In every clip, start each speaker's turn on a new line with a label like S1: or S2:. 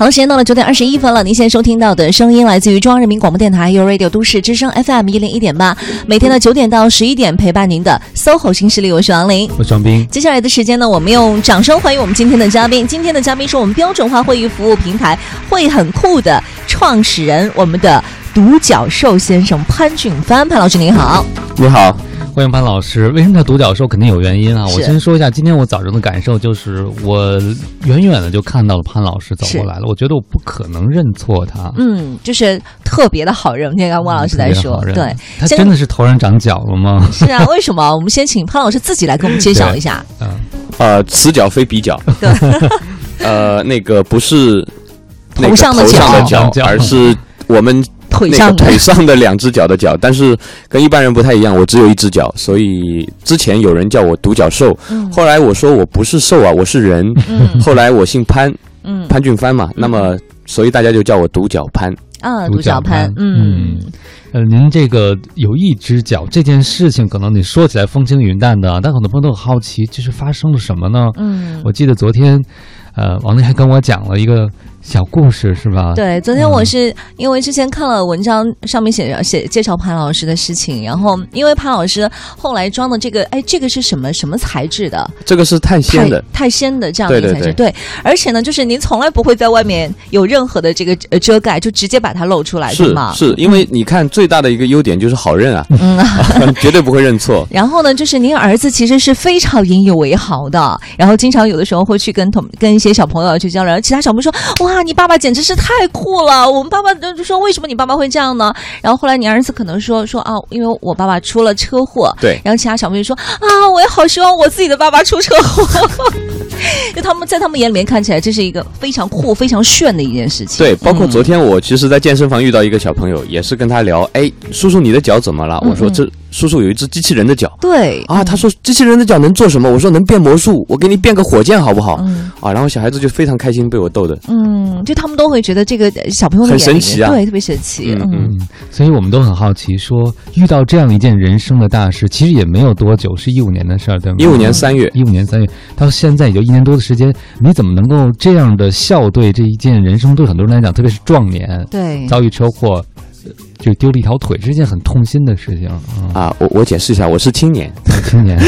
S1: 好了，时间到了九点二十一分了。您现在收听到的声音来自于中央人民广播电台 u Radio 都市之声 FM 一零一点八，每天的九点到十一点陪伴您的 SOHO 新势力，我是王琳，
S2: 我是张斌。
S1: 接下来的时间呢，我们用掌声欢迎我们今天的嘉宾。今天的嘉宾是我们标准化会议服务平台会很酷的创始人，我们的独角兽先生潘俊帆，潘老师您好，
S3: 你好。
S2: 欢迎潘老师，为什么叫独角兽？肯定有原因啊！我先说一下，今天我早上的感受就是，我远远的就看到了潘老师走过来了。我觉得我不可能认错他。
S1: 嗯，就是特别的好认。今天刚汪老师在说，对，
S2: 他真的是头上长角了吗？
S1: 是啊，为什么？我们先请潘老师自己来给我们揭晓一下。
S3: 嗯，呃，此角非彼角。
S1: 对，
S3: 呃，那个不是
S1: 头上的
S3: 角，而是我们。
S1: 腿上
S3: 腿上的两只脚的脚，但是跟一般人不太一样，我只有一只脚，所以之前有人叫我独角兽，后来我说我不是兽啊，我是人，后来我姓潘，潘俊帆嘛，那么所以大家就叫我独角潘。
S1: 啊，独角潘，嗯，
S2: 呃，您这个有一只脚这件事情，可能你说起来风轻云淡的，但很多朋友都很好奇，这是发生了什么呢？嗯，我记得昨天，呃，王丽还跟我讲了一个。小故事是吧？
S1: 对，昨天我是因为之前看了文章，上面写着写介绍潘老师的事情，然后因为潘老师后来装的这个，哎，这个是什么什么材质的？
S3: 这个是碳纤的，
S1: 碳纤的这样的一个材质。对，而且呢，就是您从来不会在外面有任何的这个遮盖，就直接把它露出来，
S3: 是
S1: 吗？
S3: 是因为你看最大的一个优点就是好认啊，嗯，绝对不会认错。
S1: 然后呢，就是您儿子其实是非常引以为豪的，然后经常有的时候会去跟同跟一些小朋友去交流，其他小朋友说哇。哇，你爸爸简直是太酷了！我们爸爸就说，为什么你爸爸会这样呢？然后后来你儿子可能说说啊，因为我爸爸出了车祸。
S3: 对。
S1: 然后其他小朋友说啊，我也好希望我自己的爸爸出车祸。就他们在他们眼里面看起来，这是一个非常酷、非常炫的一件事情。
S3: 对，包括昨天我其实，在健身房遇到一个小朋友，也是跟他聊，哎，叔叔你的脚怎么了？我说这。叔叔有一只机器人的脚，
S1: 对
S3: 啊，他说机器人的脚能做什么？我说能变魔术，我给你变个火箭好不好？嗯啊，然后小孩子就非常开心，被我逗的。
S1: 嗯，就他们都会觉得这个小朋友
S3: 很神奇啊，
S1: 对，特别神奇。
S2: 嗯，所以我们都很好奇，说遇到这样一件人生的大事，其实也没有多久，是一五年的事儿，对吗？
S3: 一五年三月，
S2: 一五年三月到现在也就一年多的时间，你怎么能够这样的笑对这一件人生对很多人来讲，特别是壮年，
S1: 对
S2: 遭遇车祸。就丢了一条腿，是一件很痛心的事情
S3: 啊！我我解释一下，我是青年，
S2: 青年，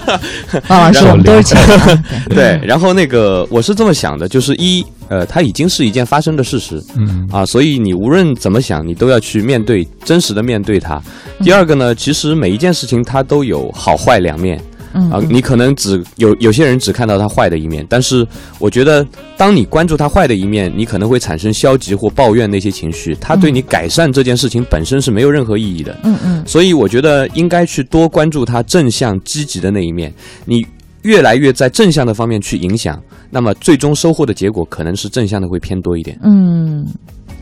S1: 啊，是我们都是青年。
S3: 对，然后那个我是这么想的，就是一，呃，它已经是一件发生的事实，嗯啊，所以你无论怎么想，你都要去面对，真实的面对它。第二个呢，其实每一件事情它都有好坏两面。啊，你可能只有有些人只看到他坏的一面，但是我觉得，当你关注他坏的一面，你可能会产生消极或抱怨那些情绪，他对你改善这件事情本身是没有任何意义的。嗯嗯，所以我觉得应该去多关注他正向积极的那一面，你越来越在正向的方面去影响，那么最终收获的结果可能是正向的会偏多一点。
S2: 嗯，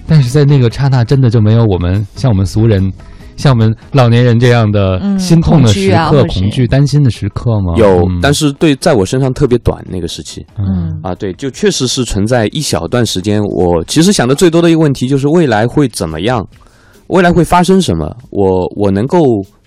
S2: 但是在那个刹那，真的就没有我们像我们俗人。像我们老年人这样的心痛的时刻、恐惧、担心的时刻吗？
S3: 有，但是对，在我身上特别短那个时期。嗯啊，对，就确实是存在一小段时间。我其实想的最多的一个问题就是未来会怎么样，未来会发生什么？我我能够。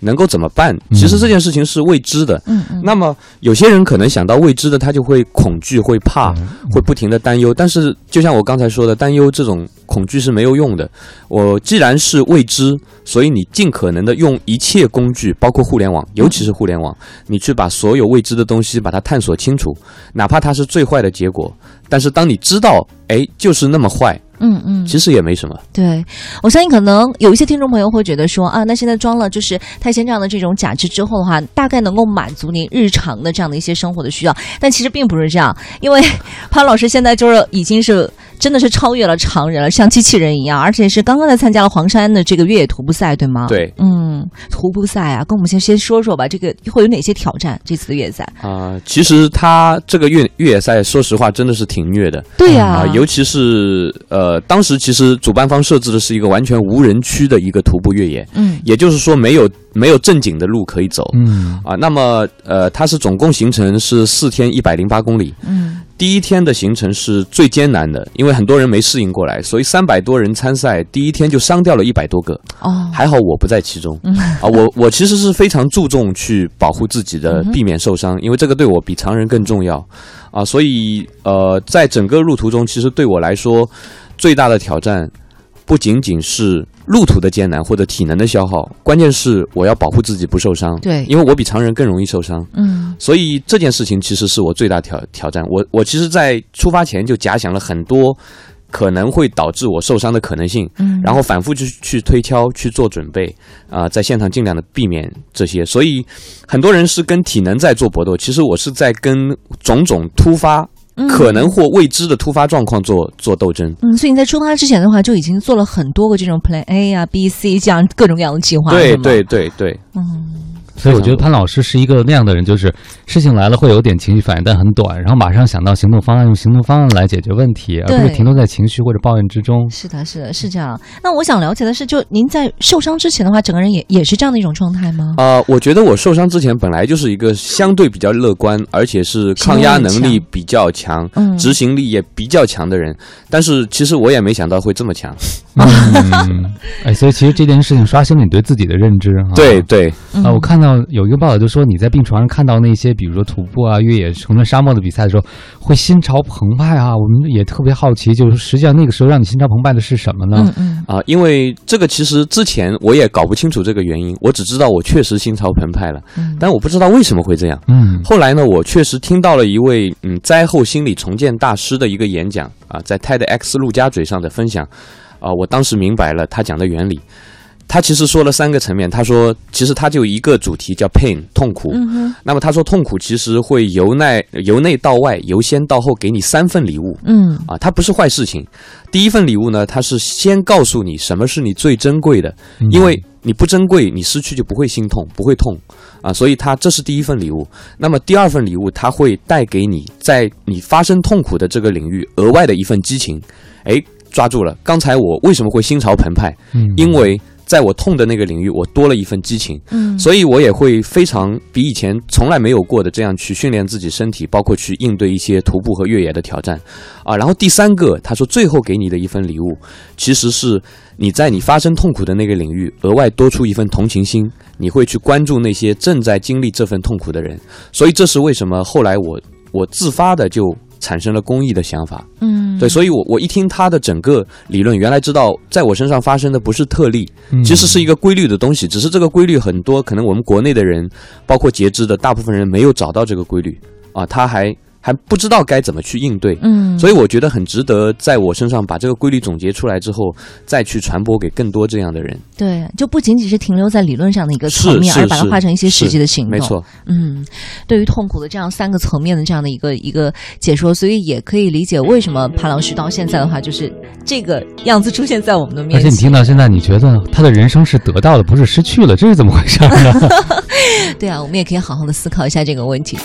S3: 能够怎么办？其实这件事情是未知的。嗯嗯。那么有些人可能想到未知的，他就会恐惧、会怕、会不停的担忧。但是就像我刚才说的，担忧这种恐惧是没有用的。我既然是未知，所以你尽可能的用一切工具，包括互联网，尤其是互联网，你去把所有未知的东西把它探索清楚，哪怕它是最坏的结果。但是当你知道，哎，就是那么坏。嗯嗯，其实也没什么。
S1: 对，我相信可能有一些听众朋友会觉得说啊，那现在装了就是钛纤这样的这种假肢之后的话，大概能够满足您日常的这样的一些生活的需要。但其实并不是这样，因为潘老师现在就是已经是真的是超越了常人了，像机器人一样，而且是刚刚才参加了黄山的这个越野徒步赛，对吗？
S3: 对，
S1: 嗯，徒步赛啊，跟我们先先说说吧，这个会有哪些挑战？这次的越野赛
S3: 啊，其实它这个越越野赛，说实话真的是挺虐的。
S1: 对呀，
S3: 啊，尤其是呃。呃，当时其实主办方设置的是一个完全无人区的一个徒步越野，嗯，也就是说没有没有正经的路可以走，嗯啊，那么呃，它是总共行程是四天一百零八公里，嗯。第一天的行程是最艰难的，因为很多人没适应过来，所以三百多人参赛，第一天就伤掉了一百多个。哦，还好我不在其中。啊，我我其实是非常注重去保护自己的，避免受伤，因为这个对我比常人更重要。啊，所以呃，在整个路途中，其实对我来说最大的挑战。不仅仅是路途的艰难或者体能的消耗，关键是我要保护自己不受伤。
S1: 对，
S3: 因为我比常人更容易受伤。嗯，所以这件事情其实是我最大挑挑战。我我其实，在出发前就假想了很多可能会导致我受伤的可能性，嗯，然后反复去去推敲去做准备啊，在现场尽量的避免这些。所以很多人是跟体能在做搏斗，其实我是在跟种种突发。可能或未知的突发状况做做斗争。
S1: 嗯，所以你在出发之前的话，就已经做了很多个这种 Plan A 啊、B、C 这样各种各样的计划。
S3: 对对对对，
S2: 嗯。所以我觉得潘老师是一个那样的人，就是事情来了会有点情绪反应，但很短，然后马上想到行动方案，用行动方案来解决问题，而不是停留在情绪或者抱怨之中。
S1: 是的，是的，是这样。那我想了解的是，就您在受伤之前的话，整个人也也是这样的一种状态吗？
S3: 呃，我觉得我受伤之前本来就是一个相对比较乐观，而且是抗压能力比较强，执行力也比较强的人。但是其实我也没想到会这么强。
S2: 哎，所以其实这件事情刷新了你对自己的认知。
S3: 对对
S2: 啊，我看到有一个报道就说你在病床上看到那些，比如说徒步啊、越野、横穿沙漠的比赛的时候，会心潮澎湃啊。我们也特别好奇，就是实际上那个时候让你心潮澎湃的是什么呢？
S3: 嗯嗯啊，因为这个其实之前我也搞不清楚这个原因，我只知道我确实心潮澎湃了，但我不知道为什么会这样。嗯，后来呢，我确实听到了一位嗯灾后心理重建大师的一个演讲啊，在 TEDx 陆家嘴上的分享。啊，我当时明白了他讲的原理。他其实说了三个层面。他说，其实他就一个主题叫 pain 痛苦。嗯那么他说，痛苦其实会由内由内到外，由先到后给你三份礼物。嗯。啊，它不是坏事情。第一份礼物呢，它是先告诉你什么是你最珍贵的，因为你不珍贵，你失去就不会心痛，不会痛。啊，所以它这是第一份礼物。那么第二份礼物，它会带给你在你发生痛苦的这个领域额外的一份激情。哎。抓住了！刚才我为什么会心潮澎湃？嗯，因为在我痛的那个领域，我多了一份激情。嗯，所以我也会非常比以前从来没有过的这样去训练自己身体，包括去应对一些徒步和越野的挑战。啊，然后第三个，他说最后给你的一份礼物，其实是你在你发生痛苦的那个领域额外多出一份同情心，你会去关注那些正在经历这份痛苦的人。所以这是为什么后来我我自发的就。产生了公益的想法，嗯，对，所以我我一听他的整个理论，原来知道在我身上发生的不是特例，其实是一个规律的东西，只是这个规律很多，可能我们国内的人，包括截肢的大部分人没有找到这个规律。啊，他还。还不知道该怎么去应对，嗯，所以我觉得很值得在我身上把这个规律总结出来之后，再去传播给更多这样的人。
S1: 对，就不仅仅是停留在理论上的一个层面，而把它化成一些实际的行动。
S3: 没错，
S1: 嗯，对于痛苦的这样三个层面的这样的一个一个解说，所以也可以理解为什么潘老师到现在的话就是这个样子出现在我们的面前。
S2: 而且你听到现在，你觉得他的人生是得到的，不是失去了，这是怎么回事呢？
S1: 对啊，我们也可以好好的思考一下这个问题。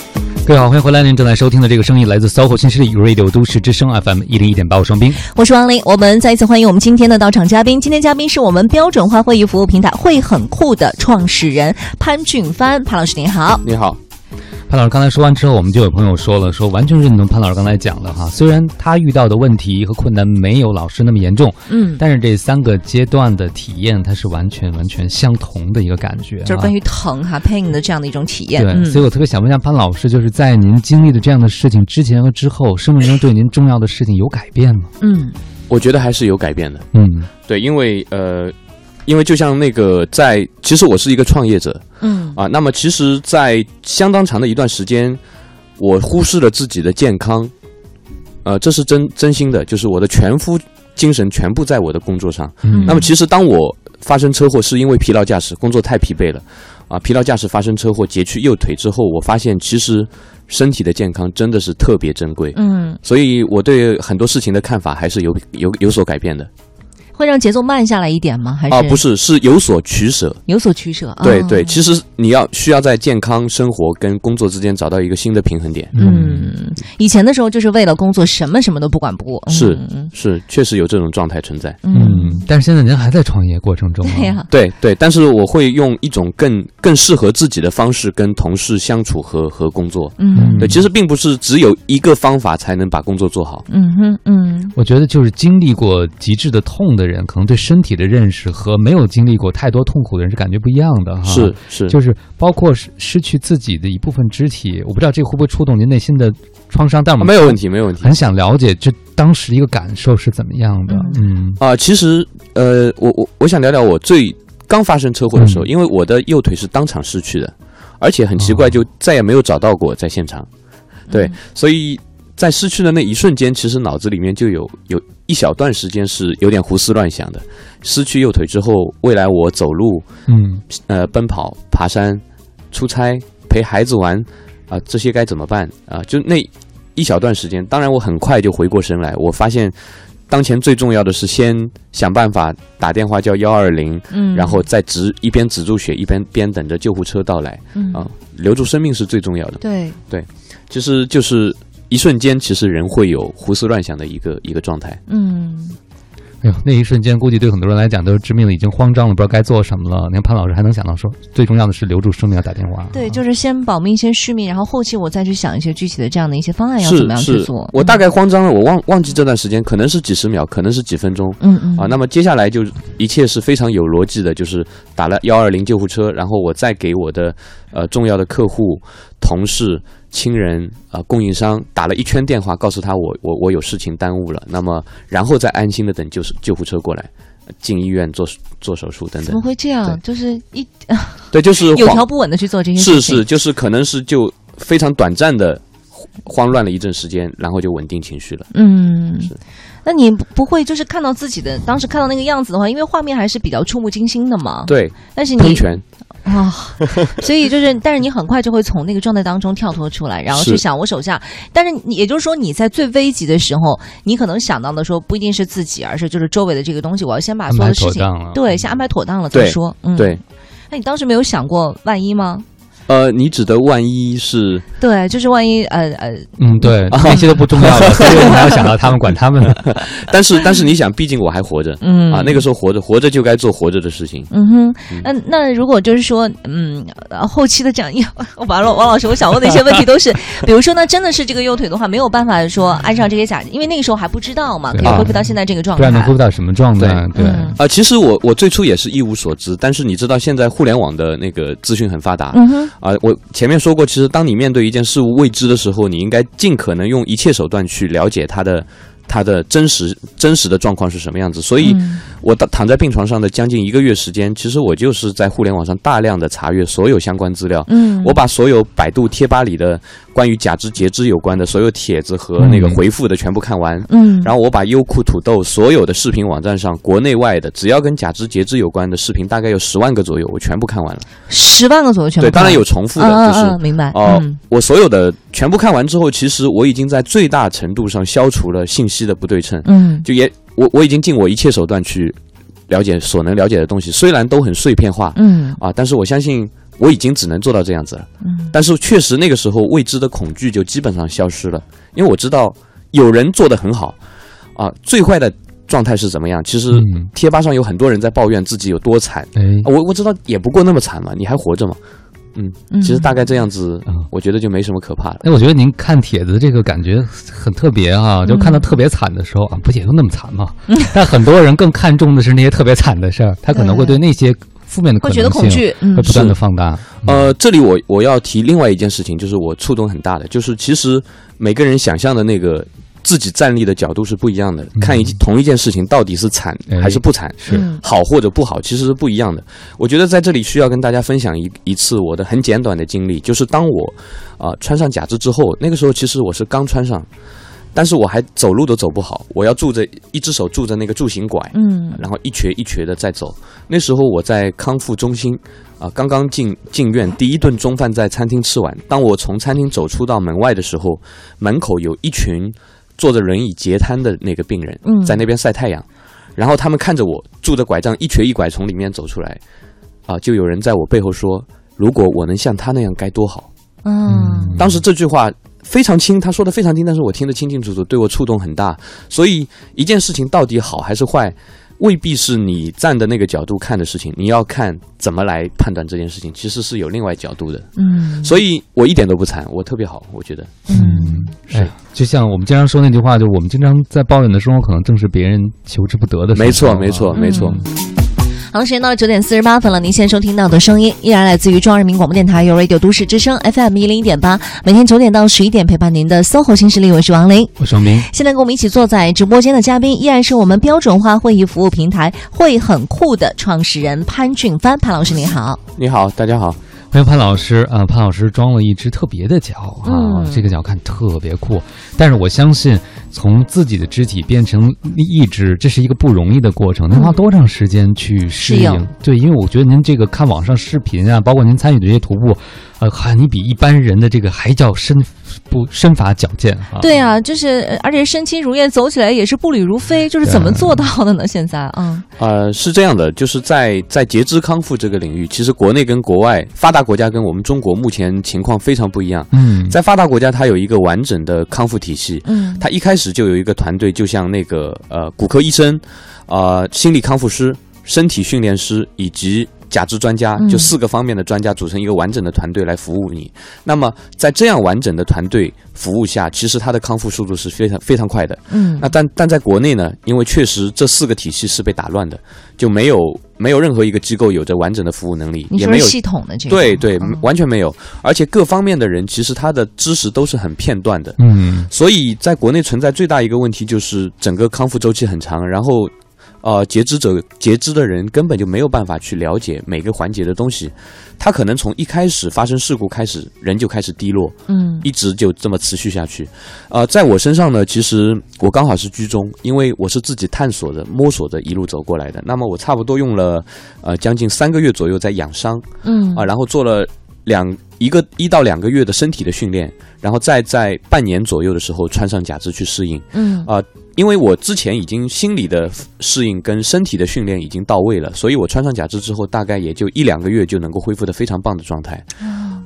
S2: 各位好，欢迎回来！您正在收听的这个声音来自 SOHO 新势力 Radio 都市之声 FM 一零一点八，我双冰，
S1: 我是王林。我们再一次欢迎我们今天的到场嘉宾。今天嘉宾是我们标准化会议服务平台会很酷的创始人潘俊帆，潘老师您好，
S3: 你好。
S2: 潘老师刚才说完之后，我们就有朋友说了，说完全认同潘老师刚才讲的哈。虽然他遇到的问题和困难没有老师那么严重，嗯，但是这三个阶段的体验，它是完全完全相同的一个感觉，
S1: 就是关于疼哈 pain 的这样的一种体验。
S2: 对，所以我特别想问一下潘老师，就是在您经历的这样的事情之前和之后，生命中对您重要的事情有改变吗？
S3: 嗯，我觉得还是有改变的。嗯，对，因为呃。因为就像那个在，其实我是一个创业者，嗯啊，那么其实，在相当长的一段时间，我忽视了自己的健康，呃，这是真真心的，就是我的全副精神全部在我的工作上。嗯，那么其实当我发生车祸是因为疲劳驾驶，工作太疲惫了，啊，疲劳驾驶发生车祸截去右腿之后，我发现其实身体的健康真的是特别珍贵。嗯，所以我对很多事情的看法还是有有有所改变的。
S1: 会让节奏慢下来一点吗？还是
S3: 啊，不是，是有所取舍，
S1: 有所取舍。
S3: 对对，其实你要需要在健康生活跟工作之间找到一个新的平衡点。
S1: 嗯，以前的时候就是为了工作，什么什么都不管不顾。
S3: 是是，确实有这种状态存在。
S2: 嗯，但是现在您还在创业过程中。
S1: 对呀，
S3: 对对，但是我会用一种更更适合自己的方式跟同事相处和和工作。嗯，对，其实并不是只有一个方法才能把工作做好。
S1: 嗯哼嗯，
S2: 我觉得就是经历过极致的痛的。人可能对身体的认识和没有经历过太多痛苦的人是感觉不一样的哈。
S3: 是是，
S2: 就是包括失失去自己的一部分肢体，我不知道这个会不会触动您内心的创伤，但我们
S3: 没有问题，没有问题。
S2: 很想了解这当时一个感受是怎么样的。嗯
S3: 啊，其实呃，我我我想聊聊我最刚发生车祸的时候，因为我的右腿是当场失去的，而且很奇怪，就再也没有找到过在现场。对，所以。在失去的那一瞬间，其实脑子里面就有有一小段时间是有点胡思乱想的。失去右腿之后，未来我走路，嗯，呃，奔跑、爬山、出差、陪孩子玩，啊，这些该怎么办啊？就那一小段时间，当然我很快就回过神来，我发现当前最重要的是先想办法打电话叫幺二零，嗯，然后再止一边止住血，一边边等着救护车到来，嗯啊，留住生命是最重要的。
S1: 对
S3: 对，其实就是。一瞬间，其实人会有胡思乱想的一个一个状态。
S1: 嗯，
S2: 哎呦，那一瞬间，估计对很多人来讲都是致命的，已经慌张了，不知道该做什么了。你看潘老师还能想到说，最重要的是留住生命，要打电话。
S1: 对，就是先保命，先续命，然后后期我再去想一些具体的这样的一些方案要怎么样去做。
S3: 我大概慌张了，我忘忘记这段时间，可能是几十秒，可能是几分钟。
S1: 嗯嗯。
S3: 啊，那么接下来就一切是非常有逻辑的，就是打了幺二零救护车，然后我再给我的呃重要的客户、同事。亲人啊，供应商打了一圈电话，告诉他我我我有事情耽误了，那么然后再安心的等救救护车过来，进医院做做手术等等。
S1: 怎么会这样？就是一
S3: 对，就是
S1: 有条不紊的去做这些事
S3: 情。是是，就是可能是就非常短暂的慌乱了一阵时间，然后就稳定情绪了。
S1: 嗯，是。那你不会就是看到自己的当时看到那个样子的话，因为画面还是比较触目惊心的嘛。
S3: 对，
S1: 但是你
S3: 拳。
S1: 啊，所以就是，但是你很快就会从那个状态当中跳脱出来，然后去想我手下。但是你也就是说，你在最危急的时候，你可能想到的说不一定是自己，而是就是周围的这个东西。我要先把所有的事情对先安排妥当了再说。嗯，
S3: 对。
S1: 那你当时没有想过万一吗？
S3: 呃，你指的万一是？
S1: 对，就是万一，呃呃，
S2: 嗯，对，那些都不重要了，所以我们还要想到他们，管他们
S3: 呢。但是，但是你想，毕竟我还活着，嗯啊，那个时候活着，活着就该做活着的事情。
S1: 嗯哼，那那如果就是说，嗯，后期的讲义，完了，王老师，我想问的一些问题都是，比如说呢，真的是这个右腿的话，没有办法说安上这些假，因为那个时候还不知道嘛，可以恢复到现在这个状态，不
S2: 然能恢复到什么状态？对
S3: 啊，其实我我最初也是一无所知，但是你知道，现在互联网的那个资讯很发达，
S1: 嗯哼，
S3: 啊，我前面。说过，其实当你面对一件事物未知的时候，你应该尽可能用一切手段去了解它的。他的真实真实的状况是什么样子？所以，我躺躺在病床上的将近一个月时间，其实我就是在互联网上大量的查阅所有相关资料。嗯，我把所有百度贴吧里的关于假肢截肢有关的所有帖子和那个回复的全部看完。嗯，然后我把优酷、土豆所有的视频网站上国内外的只要跟假肢截肢有关的视频，大概有十万个左右，我全部看完了。
S1: 十万个左右全部
S3: 对，当然有重复的，就是
S1: 明白
S3: 哦。我所有的全部看完之后，其实我已经在最大程度上消除了信息。的不对称，
S1: 嗯，
S3: 就也我我已经尽我一切手段去了解所能了解的东西，虽然都很碎片化，
S1: 嗯。
S3: 啊，但是我相信我已经只能做到这样子了，嗯，但是确实那个时候未知的恐惧就基本上消失了，因为我知道有人做的很好，啊，最坏的状态是怎么样？其实贴吧上有很多人在抱怨自己有多惨，我我知道也不过那么惨嘛，你还活着吗？嗯，其实大概这样子，我觉得就没什么可怕的。
S2: 哎我觉得您看帖子这个感觉很特别哈，就看到特别惨的时候啊，不也就那么惨吗？但很多人更看重的是那些特别惨的事儿，他可能会对那些负面的可能性会不断的放大。
S3: 呃，这里我我要提另外一件事情，就是我触动很大的，就是其实每个人想象的那个。自己站立的角度是不一样的，看一同一件事情到底是惨还是不惨，
S2: 是
S3: 好或者不好，其实是不一样的。我觉得在这里需要跟大家分享一一次我的很简短的经历，就是当我啊穿上假肢之后，那个时候其实我是刚穿上，但是我还走路都走不好，我要拄着一只手拄着那个助行拐，
S1: 嗯，
S3: 然后一瘸一瘸的在走。那时候我在康复中心啊，刚刚进进院，第一顿中饭在餐厅吃完。当我从餐厅走出到门外的时候，门口有一群。坐着轮椅截瘫的那个病人，在那边晒太阳，然后他们看着我拄着拐杖一瘸一拐从里面走出来，啊，就有人在我背后说：“如果我能像他那样，该多好。”嗯，当时这句话非常轻，他说的非常轻，但是我听得清清楚楚，对我触动很大。所以一件事情到底好还是坏？未必是你站的那个角度看的事情，你要看怎么来判断这件事情，其实是有另外角度的。嗯，所以我一点都不惨，我特别好，我觉得。
S2: 嗯，是，就像我们经常说那句话，就我们经常在抱怨的生活，可能正是别人求之不得的。
S3: 没错，没错，没错。
S1: 好，时间到了九点四十八分了。您现在收听到的声音依然来自于中央人民广播电台有 Radio 都市之声 FM 一零一点八，每天九点到十一点陪伴您的 SOHO 新势力，我是王琳，
S2: 我是王明。
S1: 现在跟我们一起坐在直播间的嘉宾依然是我们标准化会议服务平台会很酷的创始人潘俊帆，潘老师您好，
S3: 你好，大家好。
S2: 欢迎潘老师啊！潘老师装了一只特别的脚啊，这个脚看特别酷。但是我相信，从自己的肢体变成一只，这是一个不容易的过程。您花多长时间去适应？对，因为我觉得您这个看网上视频啊，包括您参与的这些徒步。呃，看你比一般人的这个还叫身不身法矫健啊！
S1: 对啊，就是而且身轻如燕，走起来也是步履如飞，就是怎么做到的呢？现在啊，
S3: 呃，是这样的，就是在在截肢康复这个领域，其实国内跟国外发达国家跟我们中国目前情况非常不一样。嗯，在发达国家，它有一个完整的康复体系。嗯，它一开始就有一个团队，就像那个呃骨科医生，呃心理康复师、身体训练师以及。假肢专家就四个方面的专家组成一个完整的团队来服务你。那么在这样完整的团队服务下，其实他的康复速度是非常非常快的。嗯，那但但在国内呢，因为确实这四个体系是被打乱的，就没有没有任何一个机构有着完整的服务能力，也没有
S1: 系统的这
S3: 对对完全没有，而且各方面的人其实他的知识都是很片段的。嗯，所以在国内存在最大一个问题就是整个康复周期很长，然后。呃，截肢者截肢的人根本就没有办法去了解每个环节的东西，他可能从一开始发生事故开始，人就开始低落，嗯，一直就这么持续下去。呃，在我身上呢，其实我刚好是居中，因为我是自己探索着、摸索着一路走过来的。那么我差不多用了呃将近三个月左右在养伤，嗯啊，然后做了两一个一到两个月的身体的训练，然后再在半年左右的时候穿上假肢去适应，嗯啊。因为我之前已经心理的适应跟身体的训练已经到位了，所以我穿上假肢之后，大概也就一两个月就能够恢复的非常棒的状态。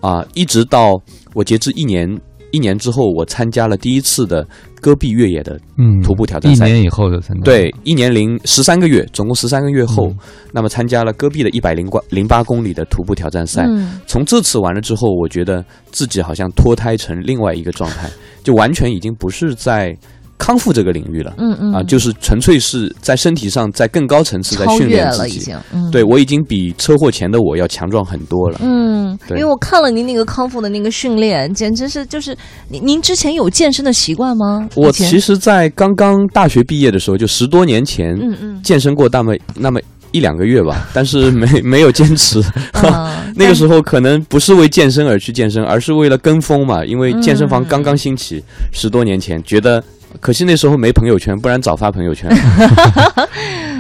S3: 啊，一直到我截至一年一年之后，我参加了第一次的戈壁越野的徒步挑战赛。
S2: 一年以后的参加。
S3: 对，一年零十三个月，总共十三个月后，那么参加了戈壁的一百零八零八公里的徒步挑战赛。从这次完了之后，我觉得自己好像脱胎成另外一个状态，就完全已经不是在。康复这个领域了，嗯嗯啊，就是纯粹是在身体上，在更高层次在训练自己。对我已经比车祸前的我要强壮很多了。
S1: 嗯，因为我看了您那个康复的那个训练，简直是就是您您之前有健身的习惯吗？
S3: 我其实，在刚刚大学毕业的时候，就十多年前，嗯嗯，健身过那么那么一两个月吧，但是没没有坚持。那个时候可能不是为健身而去健身，而是为了跟风嘛，因为健身房刚刚兴起，十多年前觉得。可惜那时候没朋友圈，不然早发朋友圈。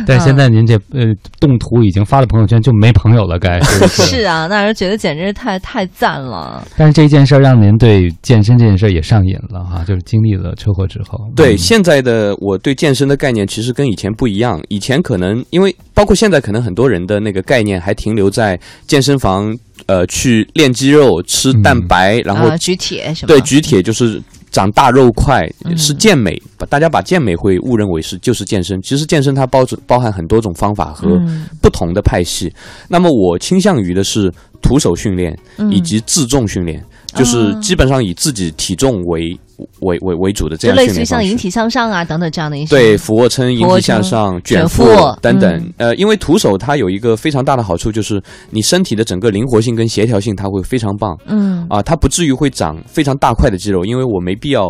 S2: 但现在您这呃动图已经发了朋友圈，就没朋友了，该
S1: 是是啊，那人觉得简直是太太赞了。
S2: 但是这件事儿让您对健身这件事儿也上瘾了哈，就是经历了车祸之后。
S3: 对现在的我对健身的概念其实跟以前不一样，以前可能因为包括现在可能很多人的那个概念还停留在健身房呃去练肌肉、吃蛋白，然后
S1: 举铁什么
S3: 对举铁就是。长大肉块是健美，把大家把健美会误认为是就是健身，其实健身它包包含很多种方法和不同的派系。那么我倾向于的是徒手训练以及自重训练。就是基本上以自己体重为为为为主的这样训练
S1: 类似于像引体向上啊等等这样的一些
S3: 对俯卧撑、引体向上、卷腹等等。呃，因为徒手它有一个非常大的好处，就是你身体的整个灵活性跟协调性它会非常棒。嗯啊，它不至于会长非常大块的肌肉，因为我没必要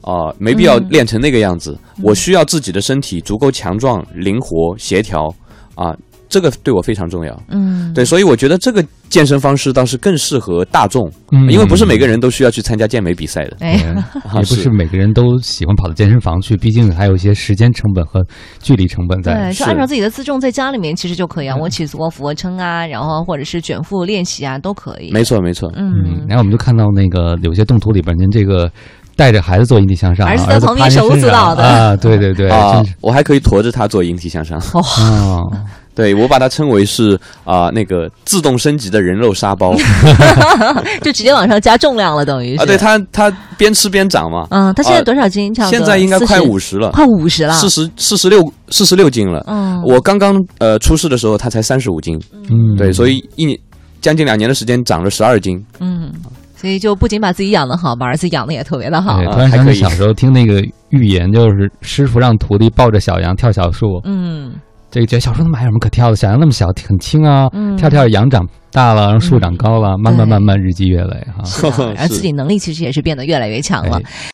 S3: 啊，没必要练成那个样子。我需要自己的身体足够强壮、灵活、协调啊。这个对我非常重要，嗯，对，所以我觉得这个健身方式倒是更适合大众，嗯，因为不是每个人都需要去参加健美比赛的，
S2: 哎，也不是每个人都喜欢跑到健身房去，毕竟还有一些时间成本和距离成本在。
S1: 对，就按照自己的自重在家里面其实就可以啊，我起做俯卧撑啊，然后或者是卷腹练习啊，都可以。
S3: 没错，没错，
S2: 嗯，然后我们就看到那个有些动图里边，您这个。带着孩子做引体向上，
S1: 儿子在旁边手舞足蹈的。
S2: 啊，对对对，
S3: 我还可以驮着他做引体向上。哦。对，我把它称为是啊，那个自动升级的人肉沙包，
S1: 就直接往上加重量了，等于
S3: 啊，对它它边吃边长嘛。
S1: 嗯，它现在多少斤？
S3: 现在应该快五十了，
S1: 快五十了，
S3: 四十四十六四十六斤了。嗯，我刚刚呃出世的时候，它才三十五斤。嗯，对，所以一年将近两年的时间长了十二斤。
S1: 嗯，所以就不仅把自己养的好，把儿子养的也特别的好。
S2: 突然想起小时候听那个寓言，就是师傅让徒弟抱着小羊跳小树。嗯。这个觉得小树那么矮有什么可跳的？小羊那么小，很轻啊，跳跳羊长大了，然后树长高了，慢慢慢慢日积月累哈，
S1: 然后自己能力其实也是变得越来越强了。